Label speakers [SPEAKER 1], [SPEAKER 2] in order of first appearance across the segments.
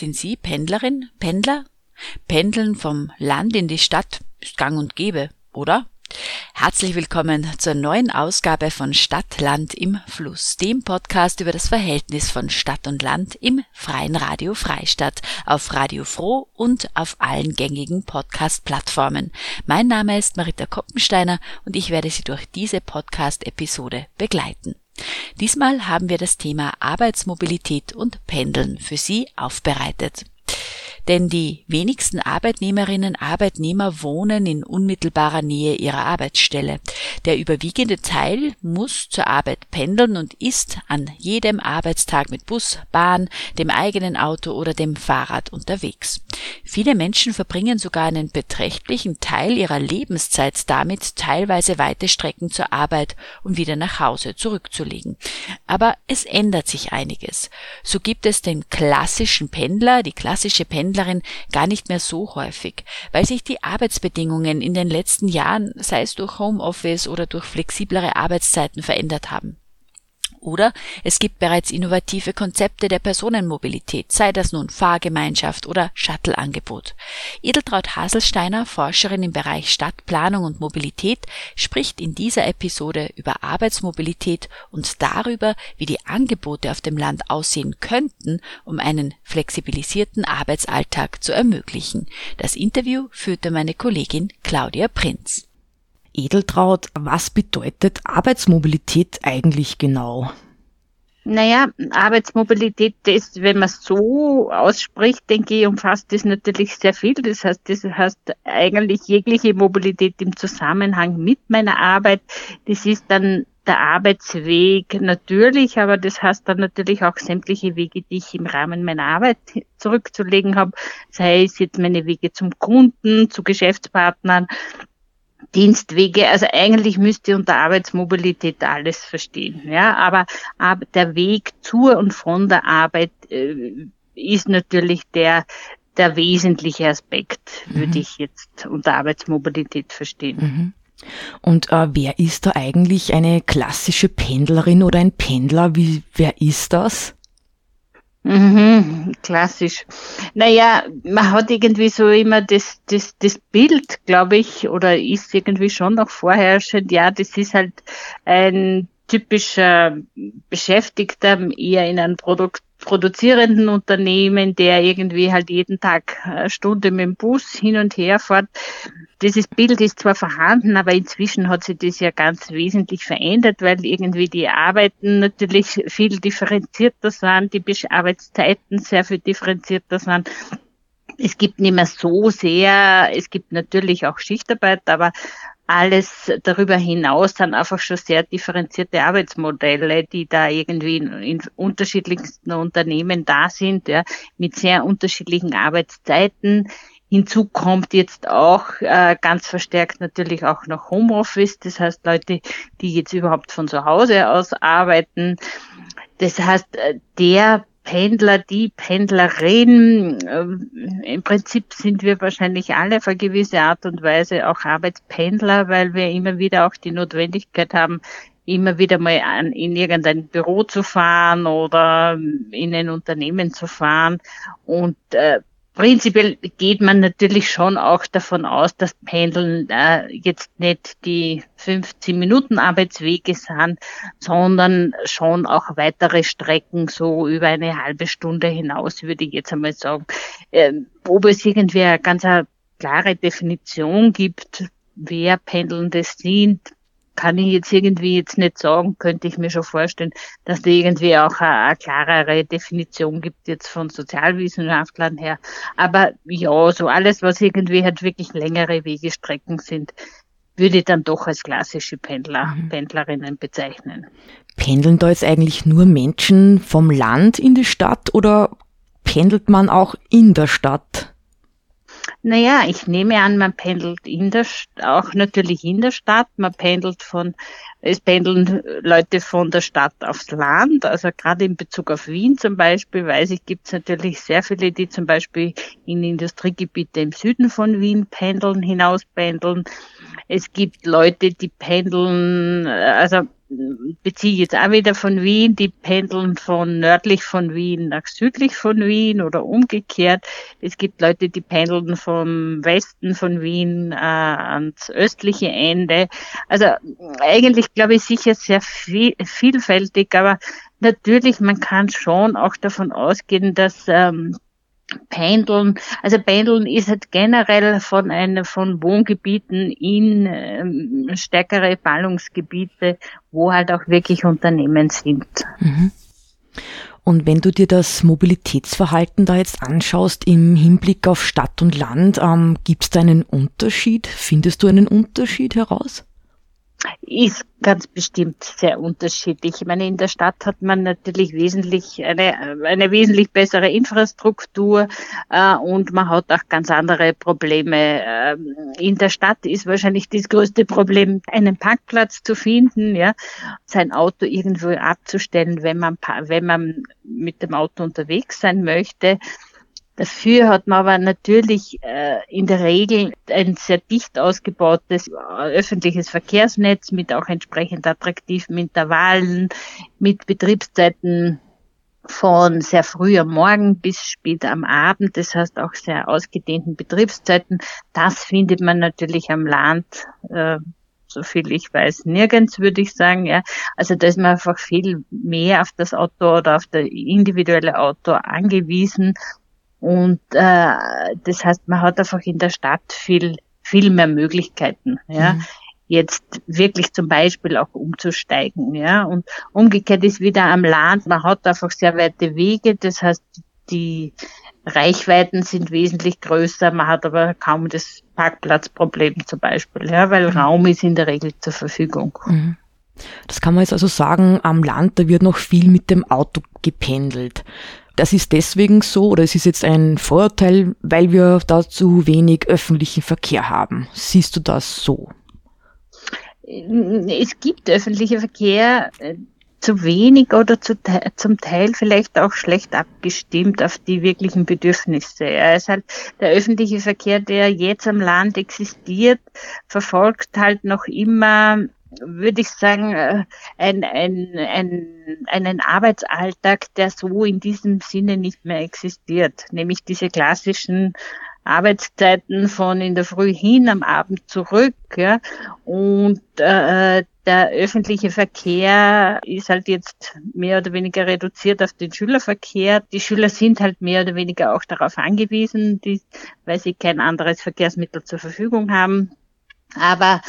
[SPEAKER 1] Sind Sie Pendlerin, Pendler? Pendeln vom Land in die Stadt ist gang und gäbe, oder? Herzlich willkommen zur neuen Ausgabe von Stadt, Land im Fluss, dem Podcast über das Verhältnis von Stadt und Land im freien Radio Freistadt, auf Radio Froh und auf allen gängigen Podcast-Plattformen. Mein Name ist Marita Koppensteiner und ich werde Sie durch diese Podcast-Episode begleiten. Diesmal haben wir das Thema Arbeitsmobilität und Pendeln für Sie aufbereitet. Denn die wenigsten Arbeitnehmerinnen Arbeitnehmer wohnen in unmittelbarer Nähe ihrer Arbeitsstelle. Der überwiegende Teil muss zur Arbeit pendeln und ist an jedem Arbeitstag mit Bus, Bahn, dem eigenen Auto oder dem Fahrrad unterwegs. Viele Menschen verbringen sogar einen beträchtlichen Teil ihrer Lebenszeit damit, teilweise weite Strecken zur Arbeit und wieder nach Hause zurückzulegen. Aber es ändert sich einiges. So gibt es den klassischen Pendler, die klassische Pendlerin gar nicht mehr so häufig, weil sich die Arbeitsbedingungen in den letzten Jahren, sei es durch Homeoffice oder durch flexiblere Arbeitszeiten verändert haben. Oder es gibt bereits innovative Konzepte der Personenmobilität, sei das nun Fahrgemeinschaft oder Shuttle-Angebot. Edeltraut Haselsteiner, Forscherin im Bereich Stadtplanung und Mobilität, spricht in dieser Episode über Arbeitsmobilität und darüber, wie die Angebote auf dem Land aussehen könnten, um einen flexibilisierten Arbeitsalltag zu ermöglichen. Das Interview führte meine Kollegin Claudia Prinz.
[SPEAKER 2] Edeltraut, was bedeutet Arbeitsmobilität eigentlich genau?
[SPEAKER 3] Naja, Arbeitsmobilität, das, wenn man es so ausspricht, denke ich, umfasst das natürlich sehr viel. Das heißt, das heißt eigentlich jegliche Mobilität im Zusammenhang mit meiner Arbeit. Das ist dann der Arbeitsweg natürlich, aber das heißt dann natürlich auch sämtliche Wege, die ich im Rahmen meiner Arbeit zurückzulegen habe, sei es jetzt meine Wege zum Kunden, zu Geschäftspartnern Dienstwege, also eigentlich müsste unter Arbeitsmobilität alles verstehen, ja, aber, aber der Weg zur und von der Arbeit äh, ist natürlich der, der wesentliche Aspekt, mhm. würde ich jetzt unter Arbeitsmobilität verstehen.
[SPEAKER 2] Mhm. Und äh, wer ist da eigentlich eine klassische Pendlerin oder ein Pendler? Wie, wer ist das?
[SPEAKER 3] Mhm, klassisch. Naja, man hat irgendwie so immer das, das, das Bild, glaube ich, oder ist irgendwie schon noch vorherrschend, ja, das ist halt ein typischer Beschäftigter eher in einem Produkt, produzierenden Unternehmen, der irgendwie halt jeden Tag eine Stunde mit dem Bus hin und her fährt. Dieses Bild ist zwar vorhanden, aber inzwischen hat sich das ja ganz wesentlich verändert, weil irgendwie die Arbeiten natürlich viel differenzierter sind, die Arbeitszeiten sehr viel differenzierter sind es gibt nicht mehr so sehr, es gibt natürlich auch Schichtarbeit, aber alles darüber hinaus dann einfach schon sehr differenzierte Arbeitsmodelle, die da irgendwie in, in unterschiedlichsten Unternehmen da sind, ja, mit sehr unterschiedlichen Arbeitszeiten. Hinzu kommt jetzt auch äh, ganz verstärkt natürlich auch noch Homeoffice, das heißt Leute, die jetzt überhaupt von zu Hause aus arbeiten. Das heißt, äh, der Pendler, die Pendlerin. Ähm, Im Prinzip sind wir wahrscheinlich alle auf eine gewisse Art und Weise auch Arbeitspendler, weil wir immer wieder auch die Notwendigkeit haben, immer wieder mal in irgendein Büro zu fahren oder in ein Unternehmen zu fahren. Und äh, Prinzipiell geht man natürlich schon auch davon aus, dass Pendeln äh, jetzt nicht die 15 Minuten Arbeitswege sind, sondern schon auch weitere Strecken so über eine halbe Stunde hinaus, würde ich jetzt einmal sagen. Ähm, ob es irgendwie eine ganz eine klare Definition gibt, wer Pendelnde sind, kann ich jetzt irgendwie jetzt nicht sagen, könnte ich mir schon vorstellen, dass da irgendwie auch eine, eine klarere Definition gibt jetzt von Sozialwissenschaftlern her. Aber ja, so alles, was irgendwie halt wirklich längere Wegestrecken sind, würde ich dann doch als klassische Pendler, mhm. Pendlerinnen bezeichnen.
[SPEAKER 2] Pendeln da jetzt eigentlich nur Menschen vom Land in die Stadt oder pendelt man auch in der Stadt?
[SPEAKER 3] Naja, ich nehme an, man pendelt in der, auch natürlich in der Stadt. Man pendelt von, es pendeln Leute von der Stadt aufs Land. Also gerade in Bezug auf Wien zum Beispiel, weiß ich, gibt es natürlich sehr viele, die zum Beispiel in Industriegebiete im Süden von Wien pendeln, hinaus pendeln. Es gibt Leute, die pendeln, also beziehe jetzt auch wieder von Wien, die pendeln von nördlich von Wien nach südlich von Wien oder umgekehrt. Es gibt Leute, die pendeln vom Westen von Wien äh, ans östliche Ende. Also eigentlich glaube ich sicher sehr viel, vielfältig, aber natürlich, man kann schon auch davon ausgehen, dass ähm, Pendeln, also Pendeln ist halt generell von einer, von Wohngebieten in ähm, stärkere Ballungsgebiete, wo halt auch wirklich Unternehmen sind. Mhm.
[SPEAKER 2] Und wenn du dir das Mobilitätsverhalten da jetzt anschaust im Hinblick auf Stadt und Land, ähm, gibt es da einen Unterschied? Findest du einen Unterschied heraus?
[SPEAKER 3] Ist ganz bestimmt sehr unterschiedlich. Ich meine, in der Stadt hat man natürlich wesentlich eine, eine wesentlich bessere Infrastruktur äh, und man hat auch ganz andere Probleme. Ähm, in der Stadt ist wahrscheinlich das größte Problem, einen Parkplatz zu finden, ja, sein Auto irgendwo abzustellen, wenn man wenn man mit dem Auto unterwegs sein möchte. Dafür hat man aber natürlich äh, in der Regel ein sehr dicht ausgebautes äh, öffentliches Verkehrsnetz mit auch entsprechend attraktiven Intervallen, mit Betriebszeiten von sehr früh am Morgen bis spät am Abend, das heißt auch sehr ausgedehnten Betriebszeiten. Das findet man natürlich am Land, äh, so viel ich weiß, nirgends, würde ich sagen. Ja. Also da ist man einfach viel mehr auf das Auto oder auf das individuelle Auto angewiesen und äh, das heißt, man hat einfach in der Stadt viel, viel mehr Möglichkeiten. Ja. Mhm. Jetzt wirklich zum Beispiel auch umzusteigen, ja. Und umgekehrt ist wieder am Land, man hat einfach sehr weite Wege, das heißt, die Reichweiten sind wesentlich größer, man hat aber kaum das Parkplatzproblem zum Beispiel, ja, weil mhm. Raum ist in der Regel zur Verfügung. Mhm.
[SPEAKER 2] Das kann man jetzt also sagen, am Land, da wird noch viel mit dem Auto gependelt. Das ist deswegen so oder es ist jetzt ein Vorurteil, weil wir da zu wenig öffentlichen Verkehr haben. Siehst du das so?
[SPEAKER 3] Es gibt öffentlicher Verkehr äh, zu wenig oder zu, zum Teil vielleicht auch schlecht abgestimmt auf die wirklichen Bedürfnisse. Es halt der öffentliche Verkehr, der jetzt am Land existiert, verfolgt halt noch immer würde ich sagen, äh, ein, ein, ein, einen Arbeitsalltag, der so in diesem Sinne nicht mehr existiert, nämlich diese klassischen Arbeitszeiten von in der Früh hin am Abend zurück. Ja, und äh, der öffentliche Verkehr ist halt jetzt mehr oder weniger reduziert auf den Schülerverkehr. Die Schüler sind halt mehr oder weniger auch darauf angewiesen, die, weil sie kein anderes Verkehrsmittel zur Verfügung haben. Aber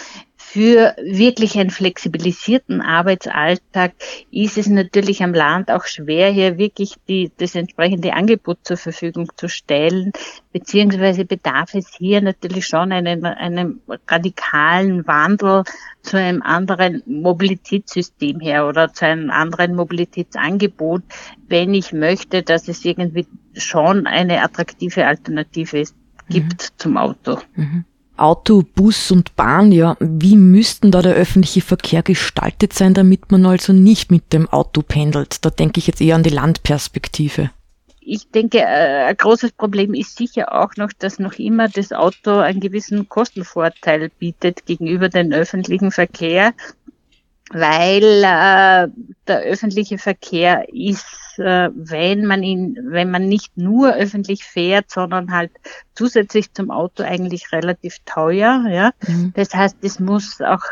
[SPEAKER 3] für wirklich einen flexibilisierten Arbeitsalltag ist es natürlich am Land auch schwer, hier wirklich die, das entsprechende Angebot zur Verfügung zu stellen, beziehungsweise bedarf es hier natürlich schon einen, einen radikalen Wandel zu einem anderen Mobilitätssystem her oder zu einem anderen Mobilitätsangebot, wenn ich möchte, dass es irgendwie schon eine attraktive Alternative gibt mhm. zum Auto. Mhm.
[SPEAKER 2] Auto, Bus und Bahn, ja, wie müssten da der öffentliche Verkehr gestaltet sein, damit man also nicht mit dem Auto pendelt? Da denke ich jetzt eher an die Landperspektive.
[SPEAKER 3] Ich denke, äh, ein großes Problem ist sicher auch noch, dass noch immer das Auto einen gewissen Kostenvorteil bietet gegenüber dem öffentlichen Verkehr weil äh, der öffentliche Verkehr ist, äh, wenn man ihn, wenn man nicht nur öffentlich fährt, sondern halt zusätzlich zum Auto eigentlich relativ teuer. Ja, mhm. das heißt, es muss auch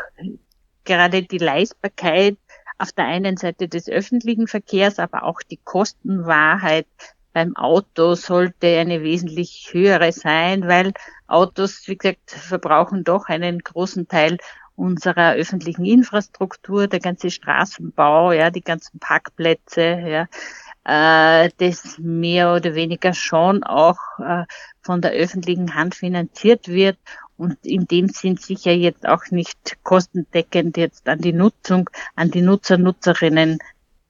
[SPEAKER 3] gerade die Leistbarkeit auf der einen Seite des öffentlichen Verkehrs, aber auch die Kostenwahrheit beim Auto sollte eine wesentlich höhere sein, weil Autos, wie gesagt, verbrauchen doch einen großen Teil unserer öffentlichen Infrastruktur, der ganze Straßenbau, ja, die ganzen Parkplätze, ja, äh, das mehr oder weniger schon auch äh, von der öffentlichen Hand finanziert wird. und in dem Sinn sicher jetzt auch nicht kostendeckend jetzt an die Nutzung, an die Nutzer, Nutzerinnen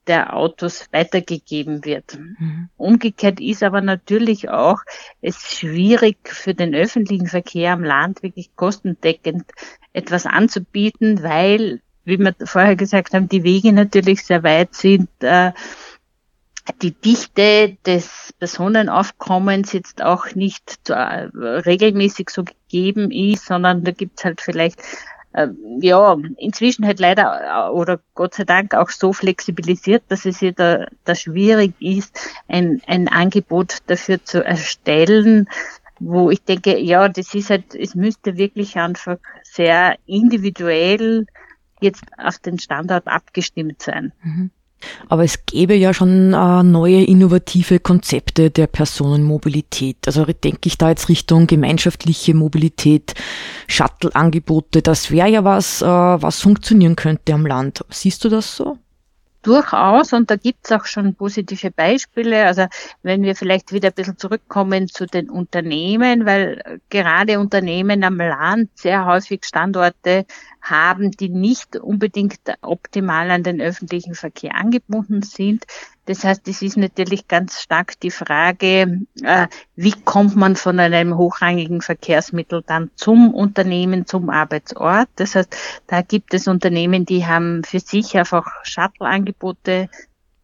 [SPEAKER 3] der Autos weitergegeben wird. Mhm. Umgekehrt ist aber natürlich auch es schwierig für den öffentlichen Verkehr am Land wirklich kostendeckend etwas anzubieten, weil, wie wir vorher gesagt haben, die Wege natürlich sehr weit sind. Äh, die Dichte des Personenaufkommens jetzt auch nicht zu, äh, regelmäßig so gegeben ist, sondern da gibt's halt vielleicht ja, inzwischen halt leider äh, oder Gott sei Dank auch so flexibilisiert, dass es hier da, da schwierig ist, ein, ein Angebot dafür zu erstellen, wo ich denke, ja, das ist halt, es müsste wirklich einfach sehr individuell jetzt auf den Standort abgestimmt sein. Mhm.
[SPEAKER 2] Aber es gäbe ja schon äh, neue innovative Konzepte der Personenmobilität. Also denke ich da jetzt Richtung gemeinschaftliche Mobilität, Shuttle-Angebote. Das wäre ja was, äh, was funktionieren könnte am Land. Siehst du das so?
[SPEAKER 3] Durchaus, und da gibt's auch schon positive Beispiele. Also wenn wir vielleicht wieder ein bisschen zurückkommen zu den Unternehmen, weil gerade Unternehmen am Land sehr häufig Standorte haben, die nicht unbedingt optimal an den öffentlichen Verkehr angebunden sind. Das heißt, es ist natürlich ganz stark die Frage, äh, wie kommt man von einem hochrangigen Verkehrsmittel dann zum Unternehmen, zum Arbeitsort. Das heißt, da gibt es Unternehmen, die haben für sich einfach Shuttle-Angebote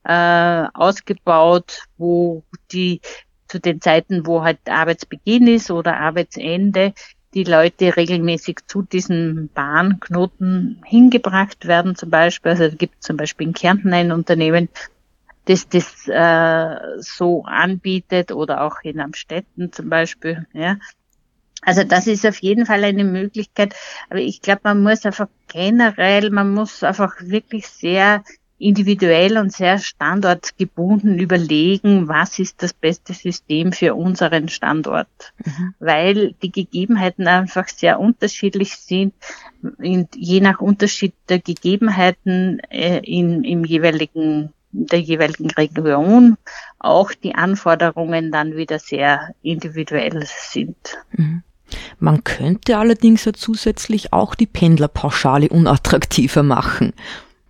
[SPEAKER 3] äh, ausgebaut, wo die zu den Zeiten, wo halt Arbeitsbeginn ist oder Arbeitsende, die Leute regelmäßig zu diesen Bahnknoten hingebracht werden zum Beispiel. Also es gibt zum Beispiel in Kärnten ein Unternehmen, das das äh, so anbietet oder auch in Amstetten zum Beispiel. Ja. Also das ist auf jeden Fall eine Möglichkeit. Aber ich glaube, man muss einfach generell, man muss einfach wirklich sehr individuell und sehr standortgebunden überlegen, was ist das beste System für unseren Standort, mhm. weil die Gegebenheiten einfach sehr unterschiedlich sind, in, je nach Unterschied der Gegebenheiten äh, in, im jeweiligen der jeweiligen Region auch die Anforderungen dann wieder sehr individuell sind.
[SPEAKER 2] Mhm. Man könnte allerdings ja zusätzlich auch die Pendlerpauschale unattraktiver machen.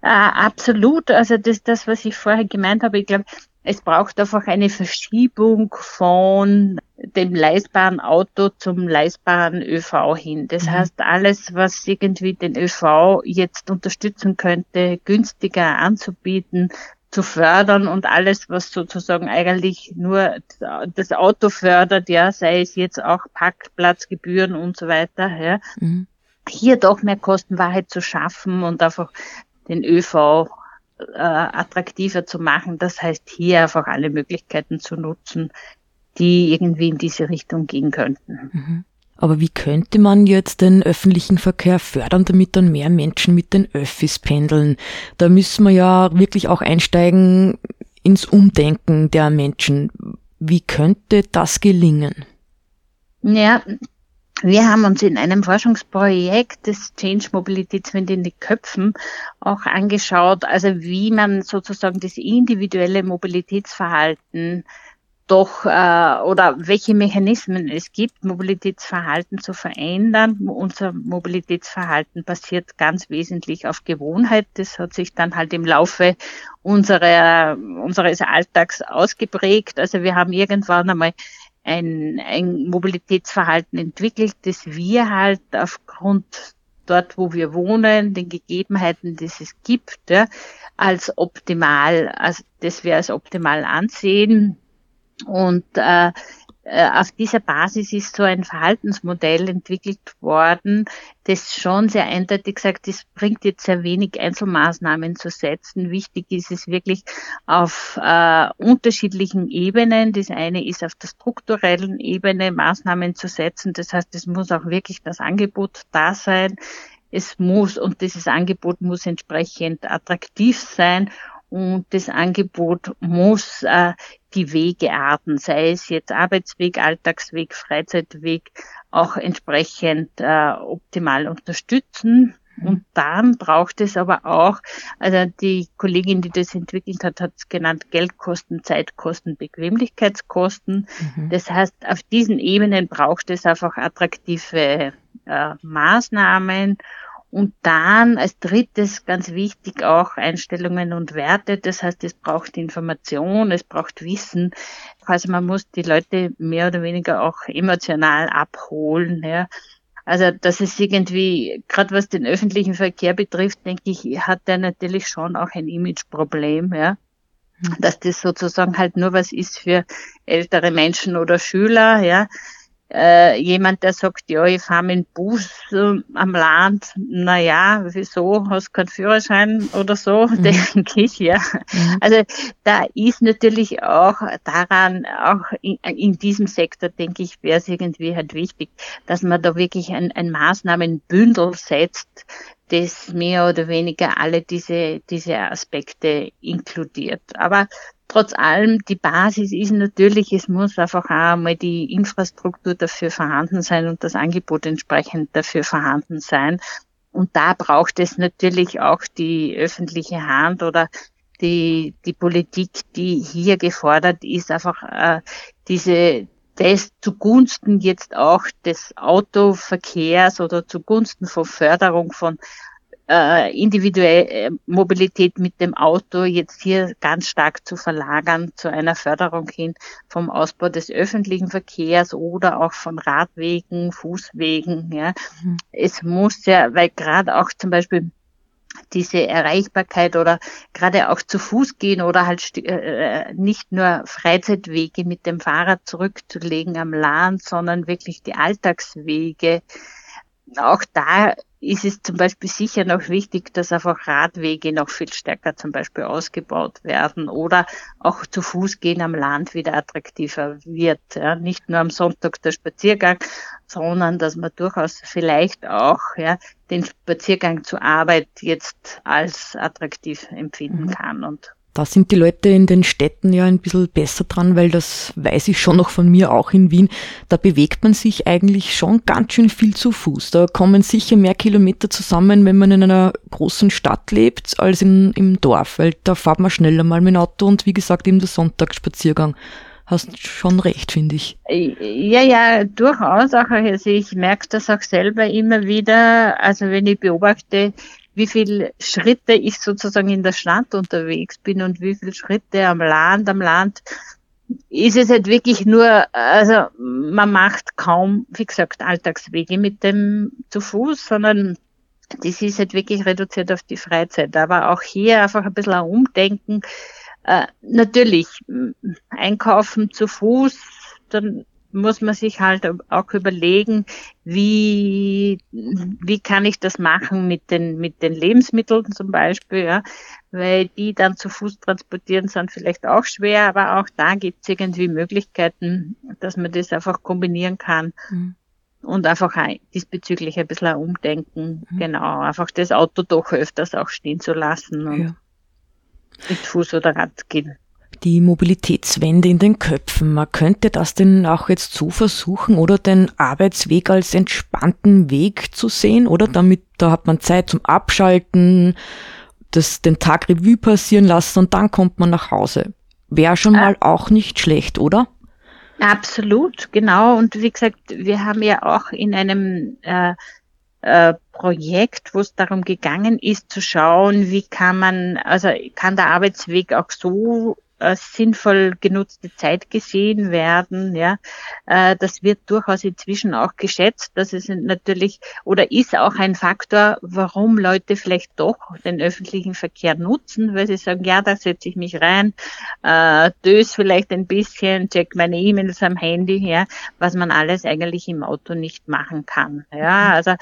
[SPEAKER 3] Äh, absolut. Also das, das, was ich vorher gemeint habe, ich glaube, es braucht einfach eine Verschiebung von dem leistbaren Auto zum leistbaren ÖV hin. Das mhm. heißt, alles, was irgendwie den ÖV jetzt unterstützen könnte, günstiger anzubieten, zu fördern und alles, was sozusagen eigentlich nur das Auto fördert, ja, sei es jetzt auch Parkplatzgebühren und so weiter, ja, mhm. hier doch mehr Kostenwahrheit zu schaffen und einfach den ÖV äh, attraktiver zu machen. Das heißt, hier einfach alle Möglichkeiten zu nutzen, die irgendwie in diese Richtung gehen könnten.
[SPEAKER 2] Mhm. Aber wie könnte man jetzt den öffentlichen Verkehr fördern, damit dann mehr Menschen mit den Öffis pendeln? Da müssen wir ja wirklich auch einsteigen ins Umdenken der Menschen. Wie könnte das gelingen?
[SPEAKER 3] Ja, wir haben uns in einem Forschungsprojekt des Change Mobilitätswind in die Köpfen auch angeschaut, also wie man sozusagen das individuelle Mobilitätsverhalten doch äh, oder welche Mechanismen es gibt, Mobilitätsverhalten zu verändern. Unser Mobilitätsverhalten basiert ganz wesentlich auf Gewohnheit. Das hat sich dann halt im Laufe unserer, unseres Alltags ausgeprägt. Also wir haben irgendwann einmal ein, ein Mobilitätsverhalten entwickelt, das wir halt aufgrund dort, wo wir wohnen, den Gegebenheiten, die es gibt, ja, als optimal, also das wir als optimal ansehen und äh, äh, auf dieser Basis ist so ein Verhaltensmodell entwickelt worden, das schon sehr eindeutig sagt, es bringt jetzt sehr wenig Einzelmaßnahmen zu setzen. Wichtig ist es wirklich auf äh, unterschiedlichen Ebenen. Das eine ist auf der strukturellen Ebene Maßnahmen zu setzen. Das heißt, es muss auch wirklich das Angebot da sein. Es muss, und dieses Angebot muss entsprechend attraktiv sein und das Angebot muss äh, die Wegearten, sei es jetzt Arbeitsweg, Alltagsweg, Freizeitweg, auch entsprechend äh, optimal unterstützen. Mhm. Und dann braucht es aber auch, also die Kollegin, die das entwickelt hat, hat es genannt Geldkosten, Zeitkosten, Bequemlichkeitskosten. Mhm. Das heißt, auf diesen Ebenen braucht es einfach attraktive äh, Maßnahmen und dann als drittes ganz wichtig auch Einstellungen und Werte. Das heißt, es braucht Information, es braucht Wissen. Also man muss die Leute mehr oder weniger auch emotional abholen. Ja. Also das ist irgendwie, gerade was den öffentlichen Verkehr betrifft, denke ich, hat der natürlich schon auch ein Imageproblem, ja. Hm. Dass das sozusagen halt nur was ist für ältere Menschen oder Schüler, ja äh, jemand, der sagt, ja, ich fahre mit dem Bus äh, am Land, na ja, wieso, hast keinen Führerschein oder so, mhm. denke ich, ja. Mhm. Also da ist natürlich auch daran, auch in, in diesem Sektor, denke ich, wäre es irgendwie halt wichtig, dass man da wirklich ein, ein Maßnahmenbündel setzt, das mehr oder weniger alle diese, diese Aspekte inkludiert. Aber trotz allem, die Basis ist natürlich, es muss einfach auch mal die Infrastruktur dafür vorhanden sein und das Angebot entsprechend dafür vorhanden sein. Und da braucht es natürlich auch die öffentliche Hand oder die, die Politik, die hier gefordert ist, einfach äh, diese das zugunsten jetzt auch des Autoverkehrs oder zugunsten von Förderung von äh, individuelle äh, Mobilität mit dem Auto jetzt hier ganz stark zu verlagern zu einer Förderung hin vom Ausbau des öffentlichen Verkehrs oder auch von Radwegen, Fußwegen. Ja. Mhm. Es muss ja, weil gerade auch zum Beispiel diese Erreichbarkeit oder gerade auch zu Fuß gehen oder halt äh, nicht nur Freizeitwege mit dem Fahrrad zurückzulegen am Land, sondern wirklich die Alltagswege. Auch da ist es zum Beispiel sicher noch wichtig, dass einfach Radwege noch viel stärker zum Beispiel ausgebaut werden oder auch zu Fuß gehen am Land wieder attraktiver wird. Ja, nicht nur am Sonntag der Spaziergang, sondern dass man durchaus vielleicht auch ja, den Spaziergang zur Arbeit jetzt als attraktiv empfinden mhm. kann und
[SPEAKER 2] da sind die Leute in den Städten ja ein bisschen besser dran, weil das weiß ich schon noch von mir auch in Wien. Da bewegt man sich eigentlich schon ganz schön viel zu Fuß. Da kommen sicher mehr Kilometer zusammen, wenn man in einer großen Stadt lebt, als in, im Dorf, weil da fährt man schneller mal mit dem Auto und wie gesagt eben der Sonntagsspaziergang. Hast schon recht, finde ich.
[SPEAKER 3] Ja, ja, durchaus auch. Also ich merke das auch selber immer wieder. Also wenn ich beobachte, wie viel Schritte ich sozusagen in der Stadt unterwegs bin und wie viel Schritte am Land, am Land ist es halt wirklich nur, also man macht kaum, wie gesagt, Alltagswege mit dem zu Fuß, sondern das ist halt wirklich reduziert auf die Freizeit. Aber auch hier einfach ein bisschen ein Umdenken. Äh, natürlich, einkaufen zu Fuß, dann muss man sich halt auch überlegen, wie, wie kann ich das machen mit den, mit den Lebensmitteln zum Beispiel, ja, weil die dann zu Fuß transportieren sind vielleicht auch schwer, aber auch da gibt es irgendwie Möglichkeiten, dass man das einfach kombinieren kann. Mhm. Und einfach diesbezüglich ein bisschen umdenken, mhm. genau, einfach das Auto doch öfters auch stehen zu lassen und ja. mit Fuß oder Rad gehen
[SPEAKER 2] die Mobilitätswende in den Köpfen. Man könnte das denn auch jetzt so versuchen oder den Arbeitsweg als entspannten Weg zu sehen oder damit, da hat man Zeit zum Abschalten, das, den Tag Revue passieren lassen und dann kommt man nach Hause. Wäre schon mal auch nicht schlecht, oder?
[SPEAKER 3] Absolut, genau. Und wie gesagt, wir haben ja auch in einem äh, äh, Projekt, wo es darum gegangen ist, zu schauen, wie kann man, also kann der Arbeitsweg auch so äh, sinnvoll genutzte Zeit gesehen werden. Ja, äh, das wird durchaus inzwischen auch geschätzt. Das ist natürlich oder ist auch ein Faktor, warum Leute vielleicht doch den öffentlichen Verkehr nutzen, weil sie sagen, ja, da setze ich mich rein, äh, dös vielleicht ein bisschen, check meine E-Mails am Handy, ja, was man alles eigentlich im Auto nicht machen kann. Ja, also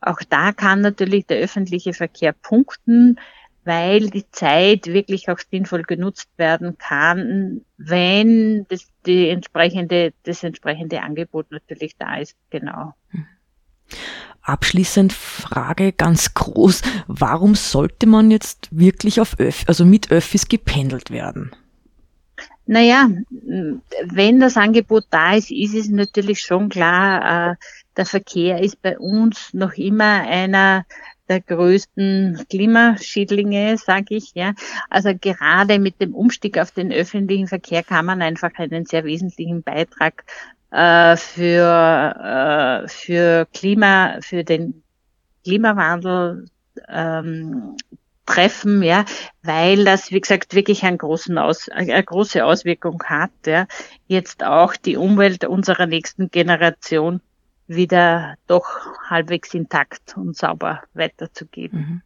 [SPEAKER 3] auch da kann natürlich der öffentliche Verkehr punkten weil die Zeit wirklich auch sinnvoll genutzt werden kann, wenn das, die entsprechende, das entsprechende Angebot natürlich da ist. Genau.
[SPEAKER 2] Abschließend Frage ganz groß. Warum sollte man jetzt wirklich auf Öff, also mit Öffis gependelt werden?
[SPEAKER 3] Naja, wenn das Angebot da ist, ist es natürlich schon klar, äh, der Verkehr ist bei uns noch immer einer der größten Klimaschädlinge, sage ich. Ja, also gerade mit dem Umstieg auf den öffentlichen Verkehr kann man einfach einen sehr wesentlichen Beitrag äh, für äh, für Klima, für den Klimawandel ähm, treffen, ja, weil das, wie gesagt, wirklich einen großen Aus, eine große Auswirkung hat, ja, jetzt auch die Umwelt unserer nächsten Generation wieder doch halbwegs intakt und sauber weiterzugeben. Mhm.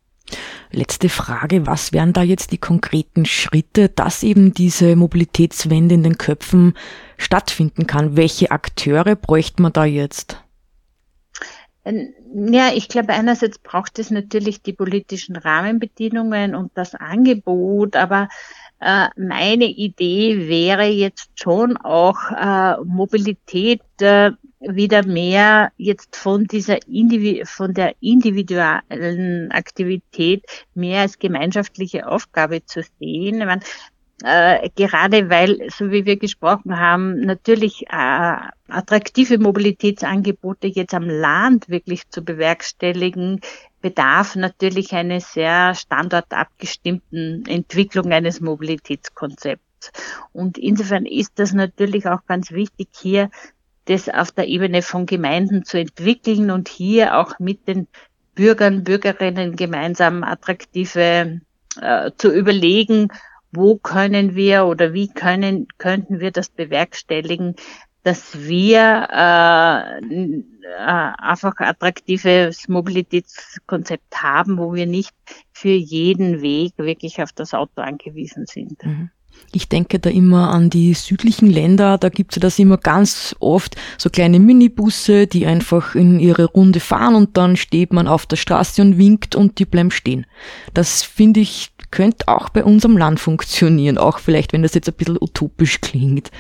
[SPEAKER 2] Letzte Frage, was wären da jetzt die konkreten Schritte, dass eben diese Mobilitätswende in den Köpfen stattfinden kann? Welche Akteure bräuchte man da jetzt?
[SPEAKER 3] Ja, ich glaube, einerseits braucht es natürlich die politischen Rahmenbedingungen und das Angebot, aber äh, meine Idee wäre jetzt schon auch äh, Mobilität äh, wieder mehr jetzt von dieser Indivi von der individuellen Aktivität mehr als gemeinschaftliche Aufgabe zu sehen. Meine, äh, gerade weil, so wie wir gesprochen haben, natürlich äh, attraktive Mobilitätsangebote jetzt am Land wirklich zu bewerkstelligen, bedarf natürlich eine sehr standortabgestimmten Entwicklung eines Mobilitätskonzepts. Und insofern ist das natürlich auch ganz wichtig, hier das auf der Ebene von Gemeinden zu entwickeln und hier auch mit den Bürgern, Bürgerinnen gemeinsam attraktive äh, zu überlegen, wo können wir oder wie können, könnten wir das bewerkstelligen, dass wir äh, äh, einfach attraktives Mobilitätskonzept haben, wo wir nicht für jeden Weg wirklich auf das Auto angewiesen sind. Mhm.
[SPEAKER 2] Ich denke da immer an die südlichen Länder, da gibt es das immer ganz oft, so kleine Minibusse, die einfach in ihre Runde fahren und dann steht man auf der Straße und winkt und die bleiben stehen. Das finde ich könnte auch bei unserem Land funktionieren, auch vielleicht, wenn das jetzt ein bisschen utopisch klingt.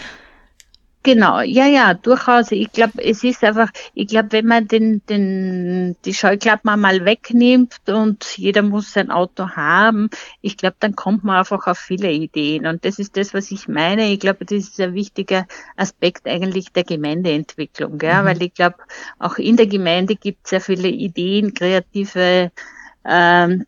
[SPEAKER 3] Genau, ja, ja, durchaus. Ich glaube, es ist einfach, ich glaube, wenn man den, den, die Scheuklappen mal wegnimmt und jeder muss sein Auto haben, ich glaube, dann kommt man einfach auf viele Ideen. Und das ist das, was ich meine. Ich glaube, das ist ein wichtiger Aspekt eigentlich der Gemeindeentwicklung, ja, mhm. weil ich glaube, auch in der Gemeinde gibt es sehr viele Ideen, kreative ähm,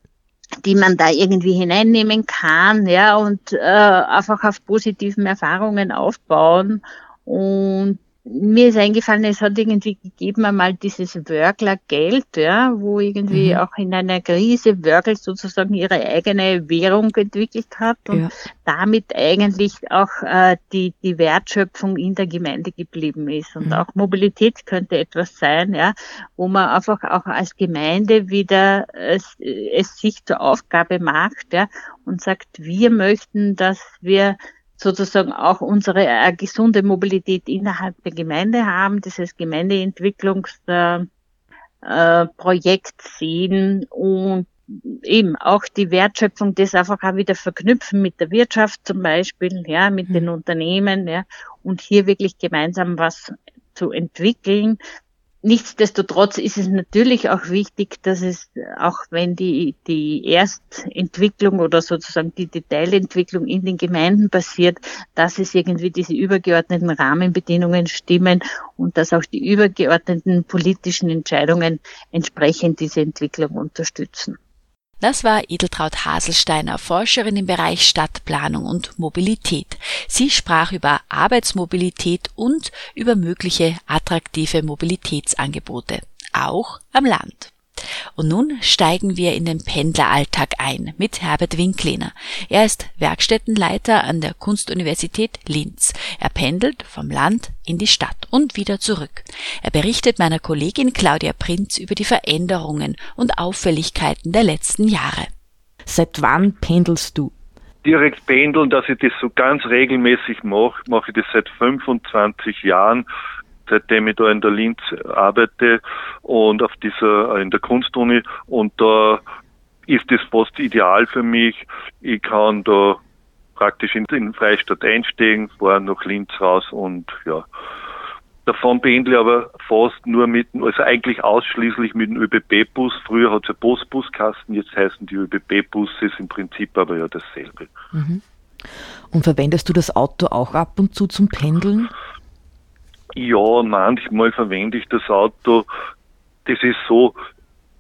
[SPEAKER 3] die man da irgendwie hineinnehmen kann, ja, und äh, einfach auf positiven Erfahrungen aufbauen. Und mir ist eingefallen, es hat irgendwie gegeben einmal dieses Wörgler-Geld, ja, wo irgendwie mhm. auch in einer Krise Wörgl sozusagen ihre eigene Währung entwickelt hat und ja. damit eigentlich auch äh, die, die Wertschöpfung in der Gemeinde geblieben ist. Und mhm. auch Mobilität könnte etwas sein, ja, wo man einfach auch als Gemeinde wieder es, es sich zur Aufgabe macht, ja, und sagt, wir möchten, dass wir sozusagen auch unsere äh, gesunde Mobilität innerhalb der Gemeinde haben, dieses Gemeindeentwicklungsprojekt äh, sehen und eben auch die Wertschöpfung das einfach auch wieder verknüpfen mit der Wirtschaft zum Beispiel, ja, mit mhm. den Unternehmen, ja, und hier wirklich gemeinsam was zu entwickeln, Nichtsdestotrotz ist es natürlich auch wichtig, dass es, auch wenn die, die Erstentwicklung oder sozusagen die Detailentwicklung in den Gemeinden passiert, dass es irgendwie diese übergeordneten Rahmenbedingungen stimmen und dass auch die übergeordneten politischen Entscheidungen entsprechend diese Entwicklung unterstützen.
[SPEAKER 1] Das war Edeltraut Haselsteiner, Forscherin im Bereich Stadtplanung und Mobilität. Sie sprach über Arbeitsmobilität und über mögliche attraktive Mobilitätsangebote, auch am Land. Und nun steigen wir in den Pendleralltag ein mit Herbert Winklener. Er ist Werkstättenleiter an der Kunstuniversität Linz. Er pendelt vom Land in die Stadt und wieder zurück. Er berichtet meiner Kollegin Claudia Prinz über die Veränderungen und Auffälligkeiten der letzten Jahre.
[SPEAKER 2] Seit wann pendelst du?
[SPEAKER 4] direkt pendeln, dass ich das so ganz regelmäßig mache, mache ich das seit 25 Jahren seitdem ich da in der Linz arbeite und auf dieser, in der Kunstuni und da ist das fast ideal für mich. Ich kann da praktisch in, in Freistadt einsteigen, fahre nach Linz raus und ja. Davon pendle ich aber fast nur mit, also eigentlich ausschließlich mit dem ÖBB-Bus. Früher hat es ja Postbuskasten, jetzt heißen die ÖBB-Busse, ist im Prinzip aber ja dasselbe. Mhm.
[SPEAKER 2] Und verwendest du das Auto auch ab und zu zum Pendeln?
[SPEAKER 4] Ja, manchmal verwende ich das Auto. Das ist so,